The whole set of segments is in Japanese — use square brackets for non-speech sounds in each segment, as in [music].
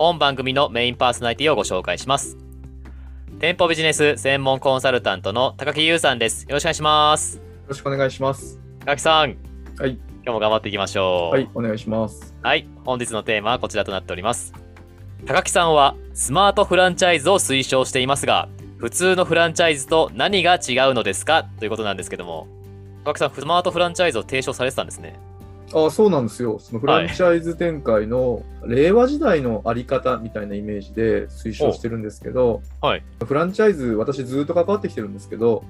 本番組のメインパーソナリティをご紹介します。店舗ビジネス専門コンサルタントの高木優さんです。よろしくお願いします。よろしくお願いします。高木さん、はい、今日も頑張っていきましょう。はい、お願いします。はい、本日のテーマはこちらとなっております。高木さんはスマートフランチャイズを推奨していますが、普通のフランチャイズと何が違うのですか？ということなんですけども、高木さん、スマートフランチャイズを提唱されてたんですね。あそうなんですよ。そのフランチャイズ展開の令和時代のあり方みたいなイメージで推奨してるんですけど、はい。フランチャイズ、私ずっと関わってきてるんですけど、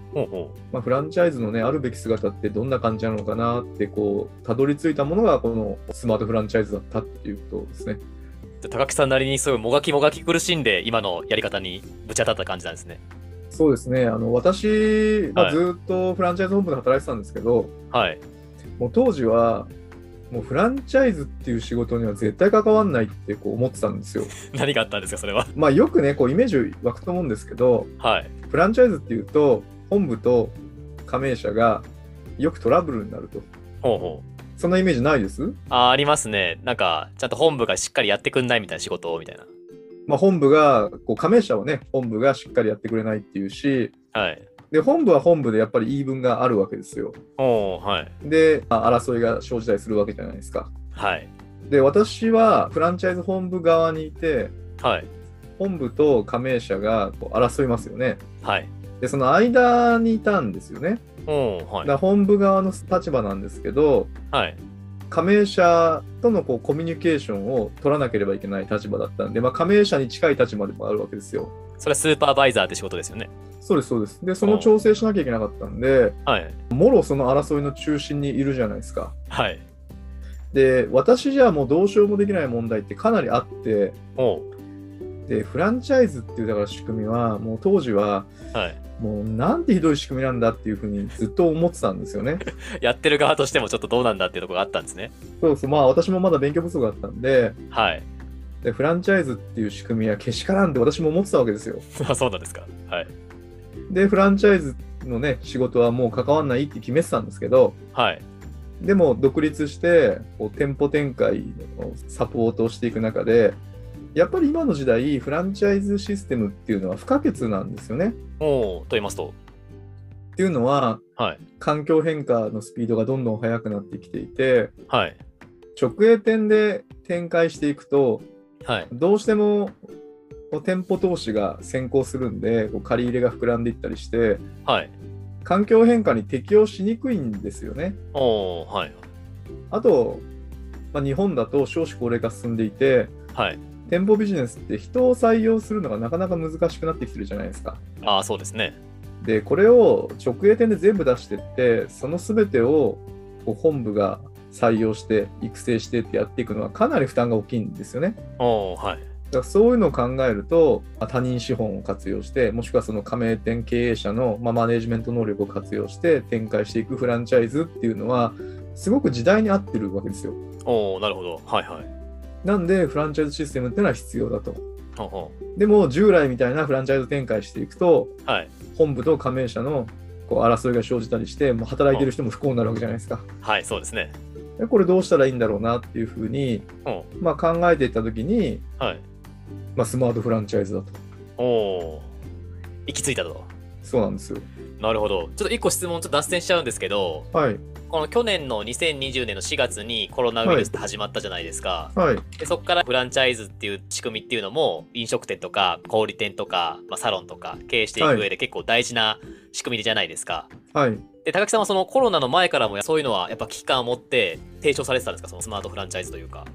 まあ、フランチャイズのね、あるべき姿ってどんな感じなのかなって、こう、たどり着いたものがこのスマートフランチャイズだったっていうことですね。う。高木さんなりにすごいもがきもがき苦しんで、今のやり方にぶち当たった感じなんですね。そうですね。あの、私、まあ、はいずっとフランチャイズ本部で働いてたんですけど、はい。もう当時は、もうフランチャイズっていう仕事には絶対関わんないってこう思ってたんですよ。[laughs] 何があったんですか、それは。まあよくね、こうイメージ湧くと思うんですけど、はい。フランチャイズっていうと、本部と加盟者がよくトラブルになると。ほうほう。そんなイメージないです？あーありますね。なんか、ちゃんと本部がしっかりやってくんないみたいな仕事を、みたいな。まあ本部が、こう加盟者をね、本部がしっかりやってくれないっていうし、はい。で、本部は本部でやっぱり言い分があるわけですよ。はい。で、まあ争いが生じたりするわけじゃないですか。はい。で、私はフランチャイズ本部側にいて、はい。本部と加盟者がこう争いますよね。はい。で、その間にいたんですよね。はい。だ本部側の立場なんですけど、はい。加盟者とのこうコミュニケーションを取らなければいけない立場だったんで、まあ、加盟者に近い立場でもあるわけですよ。それはスーパーバイザーって仕事ですよね。そうです、そうです。で、その調整しなきゃいけなかったんで、はい。もろその争いの中心にいるじゃないですか。はい。で、私じゃもうどうしようもできない問題ってかなりあって、で、フランチャイズっていうだから仕組みは、もう当時は、はい。もうなんてひどい仕組みなんだっていうふうにずっと思ってたんですよね。[laughs] やってる側としてもちょっとどうなんだっていうところがあったんですね。そうそう、まあ私もまだ勉強不足だったんで、はい。でフランチャイズっていう仕組みはけしからんって私も思ってたわけですよ。[laughs] あそうなんですか。はい。で、フランチャイズのね、仕事はもう関わんないって決めてたんですけど、はい。でも独立してこう店舗展開のサポートをしていく中で、やっぱり今の時代、フランチャイズシステムっていうのは不可欠なんですよね。おうと言いますと。っていうのは、はい。環環境変化のスピードがどんどん速くなってきていて、はい。直営店で展開していくと、はい。どうしても店舗投資が先行するんで、こう借り入れが膨らんでいったりして、はい。環境変化に適応しにくいんですよね。おうはい。あと、まあ、日本だと少子高齢化進んでいて、はい。店舗ビジネスって人を採用するのがなかなか難しくなってきてるじゃないですか。ああ、そうですね。で、これを直営店で全部出してって、その全てをこう本部が採用して、育成してってやっていくのはかなり負担が大きいんですよね。はい。だからそういうのを考えると、まあ他人資本を活用して、もしくはその加盟店経営者の、まあ、マネジメント能力を活用して展開していくフランチャイズっていうのは、すごく時代に合ってるわけですよ。おうなるほど。はいはい。なんで、フランチャイズシステムっていうのは必要だと。ほうほでも、従来みたいなフランチャイズ展開していくと、うはい。本部と加盟者のこう争いが生じたりして、もう働いてる人も不幸になるわけじゃないですか。はい、そうですね。でこれどうしたらいいんだろうなっていうふうに、まあ、考えていったときに、はい。まあ、スマートフランチャイズだと。おう行き着いたと。そうなんですよ。なるほど。ちょっと一個質問ちょっと脱線しちゃうんですけど、はい。この去年の2020年の4月にコロナウイルスって始まったじゃないですか。はい。でそこからフランチャイズっていう仕組みっていうのも飲食店とか小売店とか、まあ、サロンとか経営していく上で結構大事な仕組みじゃないですか。はい。で高木さんはそのコロナの前からもそういうのはやっぱ危機感を持って提唱されてたんですか？そのスマートフランチャイズというか。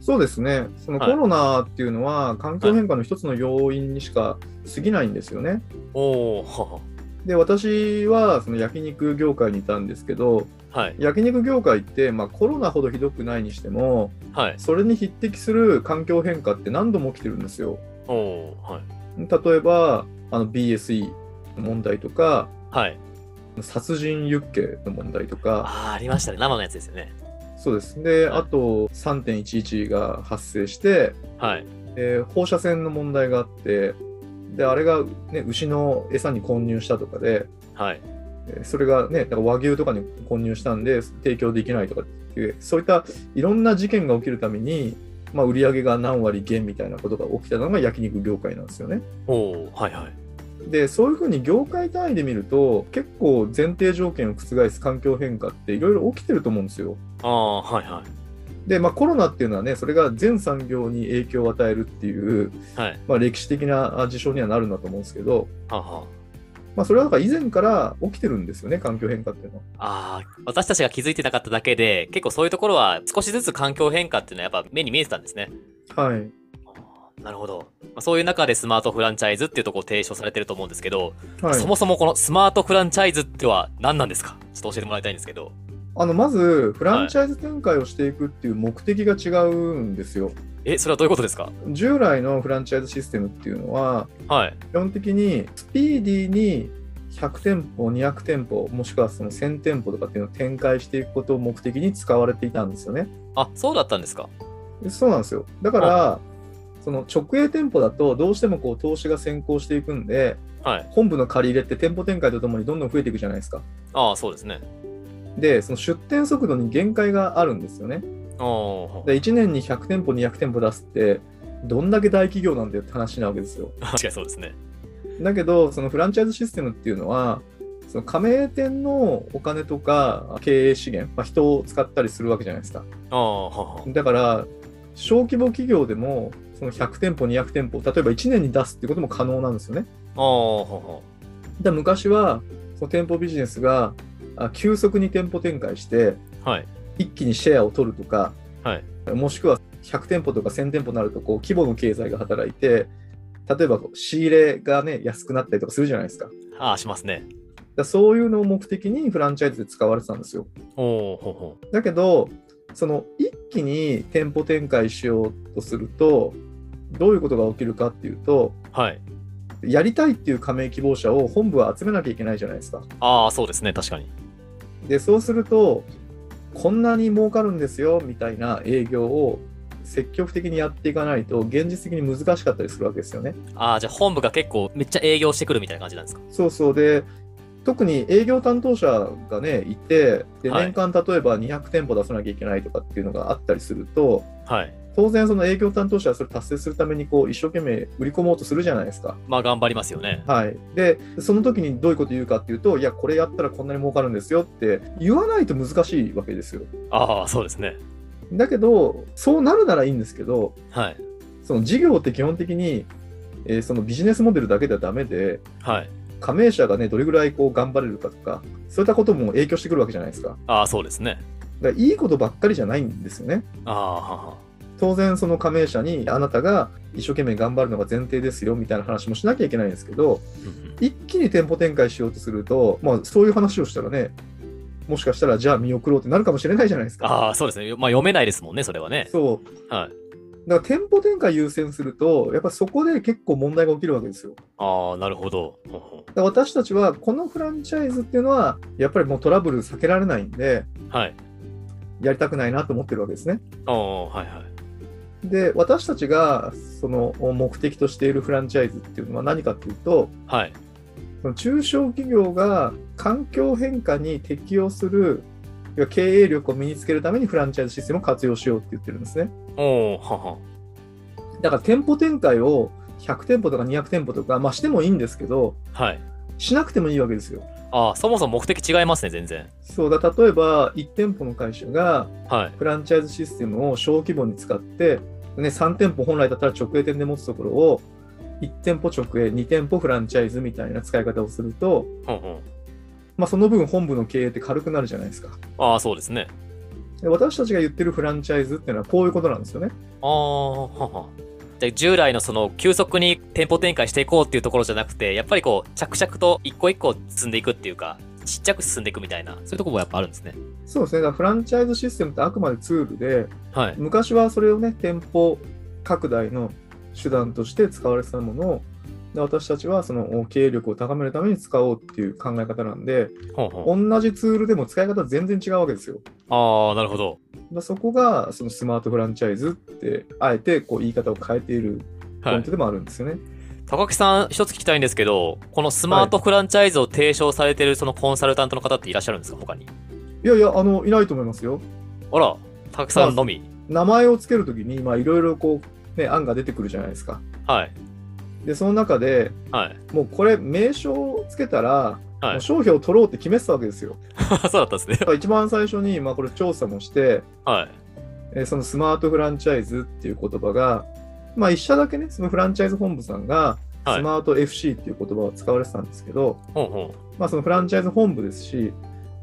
そうですね。そのコはいロナっていうのは環境変化の一つの要因にしか過ぎないんですよね。おおで、私はその焼肉業界にいたんですけど、はい焼肉業界って、まあ、コロナほどひどくないにしても、はいそれに匹敵する環境変化って何度も起きてるんですよ。おおはい例えば、あの BSE の問題とか、はい殺人ユッケの問題とか、あーありましたね。生のやつですよね。そうです。で、はい。あと3.11が発生して、はい。えー放射線の問題があって、で、あれが、ね、牛の餌に混入したとかで、はい。えーそれがね、だから和牛とかに混入したんで、提供できないとかっていう、そういったいろんな事件が起きるために、まあ、売り上げが何割減みたいなことが起きたのが焼肉業界なんですよね。おおはいはいで、そういうふうに業界単位で見ると、結構前提条件を覆す環境変化っていろいろ起きてると思うんですよ。ああはいはいで、まあ、コロナっていうのはね、それが全産業に影響を与えるっていう、はいまあ、歴史的なあ事象にはなるんだと思うんですけど、はあはまあ、それはだから以前から起きてるんですよね、環境変化っていうのは。ああー私たちが気づいてなかっただけで結構そういうところは少しずつ環境変化っていうのはやっぱ目に見えてたんですねはい。なるほど。まあそういう中でスマートフランチャイズっていうところを提唱されてると思うんですけど、はい、そもそもこのスマートフランチャイズっては何なんですか？ちょっと教えてもらいたいんですけど。あのまず、フランチャイズ展開をしていくっていう目的が違うんですよ。え、それはどういうことですか？従来のフランチャイズシステムっていうのは、はい。基本的にスピーディーに100店舗、200店舗、もしくはその1000店舗とかっていうのを展開していくことを目的に使われていたんですよね。あ、そうだったんですかでそうなんですよ。だから、その直営店舗だとどうしてもこう投資が先行していくんで、はい。本部の借り入れって店舗展開とともにどんどん増えていくじゃないですか。ああ、そうですね。で、その出店速度に限界があるんですよね。で1年に100店舗、200店舗出すって、どんだけ大企業なんだよって話なわけですよ。[laughs] 確かにそうですね。だけど、そのフランチャイズシステムっていうのは、その加盟店のお金とか経営資源、まあ、人を使ったりするわけじゃないですか。ああ、はは。だから、小規模企業でも、その100店舗、200店舗、例えば1年に出すってことも可能なんですよね。ああ、はは。だ昔は、その店舗ビジネスがあ急速に店舗展開して、はい。一気にシェアを取るとか、はい。もしくは100店舗とか1000店舗になると、こう規模の経済が働いて、例えば仕入れがね、安くなったりとかするじゃないですか。ああ、しますね。らそういうのを目的にフランチャイズで使われてたんですよ。おおほほ。だけど、その一気に店舗展開しようとすると、どういうことが起きるかっていうと、はい。やりたいっていう加盟希望者を本部は集めなきゃいけないじゃないですか。ああ、そうですね。確かに。で、そうすると、こんなに儲かるんですよみたいな営業を積極的にやっていかないと、現実的に難しかったりするわけですよね。ああ、じゃあ本部が結構めっちゃ営業してくるみたいな感じなんですか？そうそう。で、特に営業担当者がね、いて、ではい年間例えば200店舗出さなきゃいけないとかっていうのがあったりすると、はい。当然その営業担当者はそれ達成するためにこう一生懸命売り込もうとするじゃないですか。まあ頑張りますよね。はい。で、その時にどういうこと言うかっていうと、いや、これやったらこんなに儲かるんですよって言わないと難しいわけですよ。ああ、そうですね。だけど、そうなるならいいんですけど、はい。その事業って基本的に、えーそのビジネスモデルだけではダメで、はい。加盟者がね、どれぐらいこう頑張れるかとか、そういったことも影響してくるわけじゃないですか。ああ、そうですね。だいいことばっかりじゃないんですよね。ああ。当然、その加盟者にあなたが一生懸命頑張るのが前提ですよみたいな話もしなきゃいけないんですけど、一気に店舗展開しようとすると、まあ、そういう話をしたらね、もしかしたらじゃあ見送ろうってなるかもしれないじゃないですか。ああ、そうですね。まあ読めないですもんね、それはね。そう。はい。だから店舗展開優先すると、やっぱそこで結構問題が起きるわけですよ。ああ、なるほど。私たちはこのフランチャイズっていうのは、やっぱりもうトラブル避けられないんで、うはい。やりたくないなと思ってるわけですね。ああ、はいはい。で、私たちがその目的としているフランチャイズっていうのは何かっていうと、はい。その中小企業が環境変化に適応する経営力を身につけるためにフランチャイズシステムを活用しようって言ってるんですね。おおはは。だから店舗展開を100店舗とか200店舗とか、まあしてもいいんですけど、はい。しなくてもいいわけですよ。ああ、そもそも目的違いますね、全然。そうだ例えば1店舗の会社がはい。フランチャイズシステムを小規模に使って、ね、3店舗本来だったら直営店で持つところを1店舗直営2店舗フランチャイズみたいな使い方をすると、うんうん。まあ、その分本部の経営って軽くなるじゃないですかああ、そうですね。で私たちが言ってるフランチャイズっていうのはこういうことなんですよねああ、はは。で従来のその急速に店舗展開していこうっていうところじゃなくて、やっぱりこう着々と一個一個進んでいくっていうか、ちっちゃく進んでいくみたいな、そういうところもやっぱあるんですね。そうですねだからフランチャイズシステムってあくまでツールではい。昔はそれをね店舗拡大の手段として使われてたものをで私たちはその経営力を高めるために使おうっていう考え方なんでほうほう同じツールでも使い方全然違うわけですよ。ああ、なるほど。そこがそのスマートフランチャイズってあえてこう言い方を変えているポはいイント。でもあるんですよね。高木さん、一つ聞きたいんですけど、このスマートフランチャイズを提唱されてるそのコンサルタントの方っていらっしゃるんですか、他に？い、やいやあのいないと思いますよ。あら、高木さんのみ。名前をつけるときにまあいろいろこうね案が出てくるじゃないですか。はい。でその中ではい。もうこれ名称をつけたら、はいもう商標を取ろうって決めてたわけですよ。[laughs] そうだったんですね [laughs] 一番最初にまあこれ調査もして、はい。えーそのスマートフランチャイズっていう言葉が、まあ一社だけね、そのフランチャイズ本部さんが、はいスマート FC っていう言葉を使われてたんですけど、まあそのフランチャイズ本部ですし、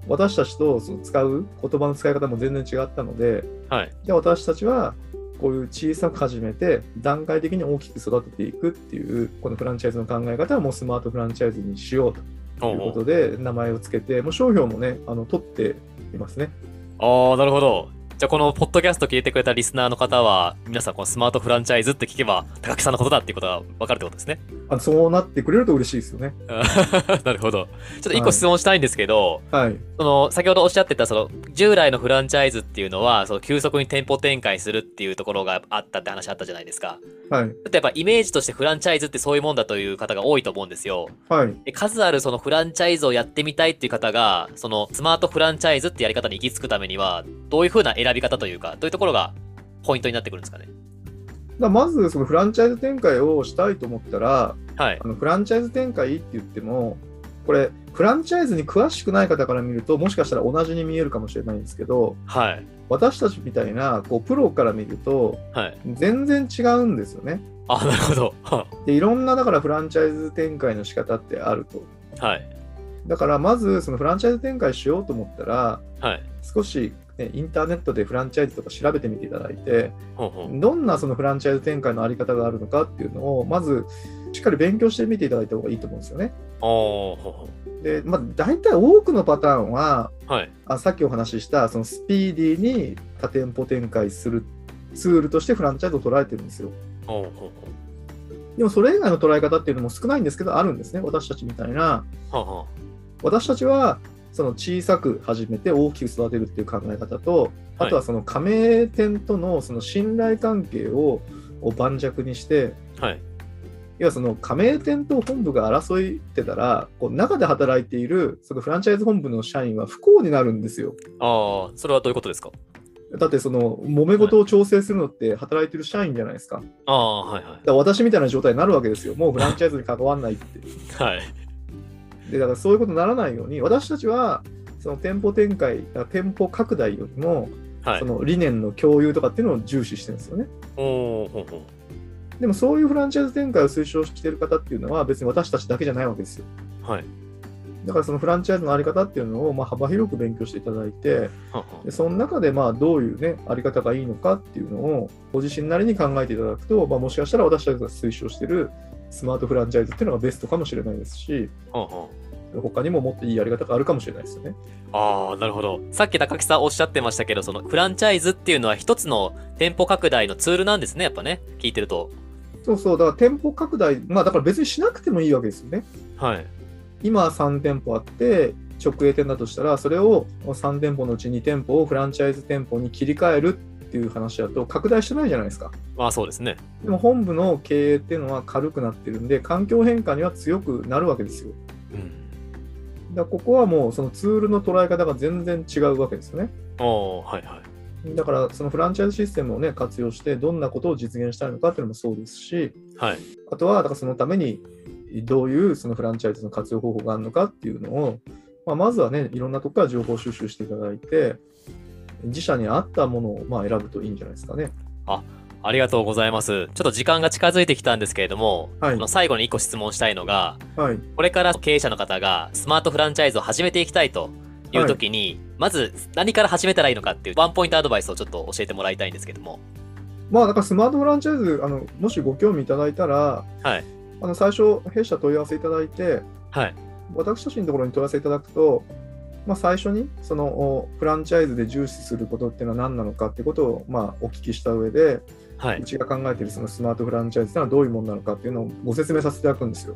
私たちとその使う言葉の使い方も全然違ったので、う。はい。で私たちはこういう小さく始めて、段階的に大きく育てていくっていう、このフランチャイズの考え方はもうスマートフランチャイズにしようということで、名前をつけて、もう商標もね、あの取っていますね。ああ、なるほど。じゃあ、このポッドキャスト聞いてくれたリスナーの方は、皆さん、このスマートフランチャイズって聞けば、高木さんのことだっていうことが分かるってことですね。あのそうなってくれると嬉しいですよね。[laughs] なるほど。ちょっと一個質問したいんですけど、はい。その、先ほどおっしゃってた、その、従来のフランチャイズっていうのは、その、急速に店舗展開するっていうところがあったって話あったじゃないですか。はい。ちょっとやっぱイメージとしてフランチャイズってそういうもんだという方が多いと思うんですよ。はい。で数あるそのフランチャイズをやってみたいっていう方が、そのスマートフランチャイズってやり方に行き着くためには、どういう風な選び方というか、どういうところがポイントになってくるんですかね？だまずそのフランチャイズ展開をしたいと思ったらはいあ。のフランチャイズ展開って言ってもこれフランチャイズに詳しくない方から見るともしかしたら同じに見えるかもしれないんですけどはい。私たちみたいなこうプロから見るとはい。全然違うんですよね。あ、なるほど。は [laughs] でいろんなだからフランチャイズ展開の仕方ってあると。はい。だからまずそのフランチャイズ展開しようと思ったらはい。少し、ね、インターネットでフランチャイズとか調べてみていただいてほうほう。どんなそのフランチャイズ展開のあり方があるのかっていうのをまずしっかり勉強してみていただいた方がいいと思うんですよね。で、まあ、大体多くのパターンはう。はい。あさっきお話ししたそのスピーディーに多店舗展開するツールとしてフランチャイズを捉えてるんですよ。でもそれ以外の捉え方っていうのも少ないんですけどあるんですね。私たちみたいな。私たちはその小さく始めて大きく育てるっていう考え方と、あとはその加盟店とのその信頼関係をを盤石にして、あはい。要はその加盟店と本部が争ってたら、こう中で働いているそのフランチャイズ本部の社員は不幸になるんですよ。ああ、それはどういうことですか？だってその揉め事を調整するのって働いてる社員じゃないですか。ああ、はいはら私みたいな状態になるわけですよ。もうフランチャイズに関わんないって。い。はい。で、だからそういうことにならないように、私たちはその店舗展開、店舗拡大よりも、はいそ。の理念の共有とかっていうのを重視してるんですよね。おーほうほう。でもそういうフランチャイズ展開を推奨している方っていうのは別に私たちだけじゃないわけですよ。はい。だからそのフランチャイズのあり方っていうのをまあ幅広く勉強していただいて、はあはでその中でまあどういうね、あり方がいいのかっていうのをご自身なりに考えていただくと、まあ、もしかしたら私たちが推奨しているスマートフランチャイズっていうのがベストかもしれないですし、他にももっといいやり方があるかもしれないですよね。ああ、なるほど。さっき高木さんおっしゃってましたけど、そのフランチャイズっていうのは一つの店舗拡大のツールなんですね、やっぱね。聞いてると。そうそう、だから店舗拡大、まあだから別にしなくてもいいわけですよね。はい。今3店舗あって、直営店だとしたら、それを3店舗のうち2店舗をフランチャイズ店舗に切り替えるっていう話だと拡大してないじゃないですか。まあそうですね。でも本部の経営っていうのは軽くなってるんで、環境変化には強くなるわけですよ。うん。だここはもうそのツールの捉え方が全然違うわけですよね。おーはいはい。だからそのフランチャイズシステムをね活用してどんなことを実現したいのかっていうのもそうですし、はい。あとはだからそのためにどういうそのフランチャイズの活用方法があるのかっていうのを、まあ、まずはね、いろんなとこから情報収集していただいて、自社に合ったものをまあ選ぶといいんじゃないですかね。ありがとうございます。ちょっと時間が近づいてきたんですけれども、はいあの最後に一個質問したいのが、はい。これから経営者の方がスマートフランチャイズを始めていきたいという時に、まず何から始めたらいいのかっていうワンポイントアドバイスをちょっと教えてもらいたいんですけども。まあ、だからスマートフランチャイズ、あのもしご興味いただいたら、はい。あの最初、弊社問い合わせいただいて、はい。私たちのところに問い合わせいただくと、まあ、最初にそのおフランチャイズで重視することっていうのは何なのかってことを、まあ、お聞きした上で、はい。うちが考えているそのスマートフランチャイズっていうのはどういうものなのかっていうのをご説明させていただくんですよ。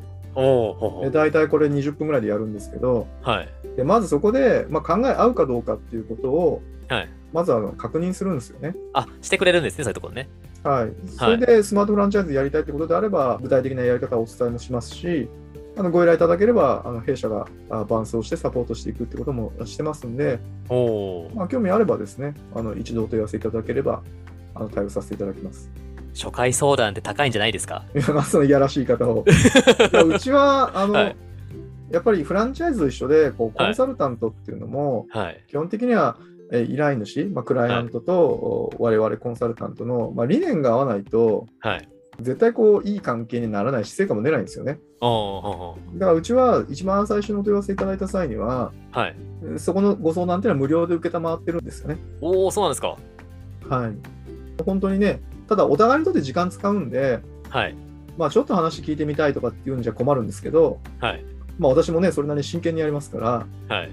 で大体これ20分ぐらいでやるんですけど、はい。でまずそこで、まあ、考え合うかどうかっていうことを、はい。まずあの確認するんですよね。あ、してくれるんですね、そういうところね。はい。それでスマートフランチャイズやりたいってことであれば、具体的なやり方をお伝えもしますし、あのご依頼いただければ、あの弊社があ伴走してサポートしていくってこともしてますんで、おお。まあ、興味あればですね、あの一度お問い合わせいただければ、あの対応させていただきます。初回相談って高いんじゃないですか？[laughs] そのいやらしい方を。[laughs] うちは、あの、はいやっぱりフランチャイズと一緒で、こうコはいンサルタントっていうのも、はい。基本的には、えー依頼主、まあ、クライアントと、お我々コンサルタントの、まあ、理念が合わないと、はい。絶対こういい関係にならないし、成果も出ないんですよね。だからうちは一番最初のお問い合わせいただいた際には、はい。えーそこのご相談っていうのは無料で受けたまってるんですよね。おお、そうなんですか。はい。本当にね、ただお互いにとって時間使うんで、はい。まあちょっと話聞いてみたいとかっていうんじゃ困るんですけど、はい。まあ私もね、それなりに真剣にやりますから、はい。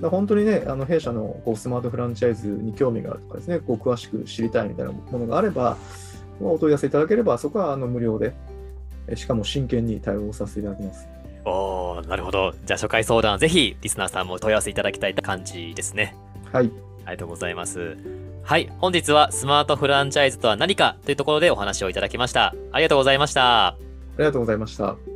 だ本当にね、あの弊社のこうスマートフランチャイズに興味があるとかですね、こう詳しく知りたいみたいなものがあれば、まあお問い合わせいただければ、そこはあの無料で、えしかも真剣に対応させていただきます。おおなるほど。じゃあ初回相談、ぜひリスナーさんも問い合わせいただきたい感じですね。はい。ありがとうございます。はい。本日はスマートフランチャイズとは何かというところでお話をいただきました。ありがとうございました。ありがとうございました。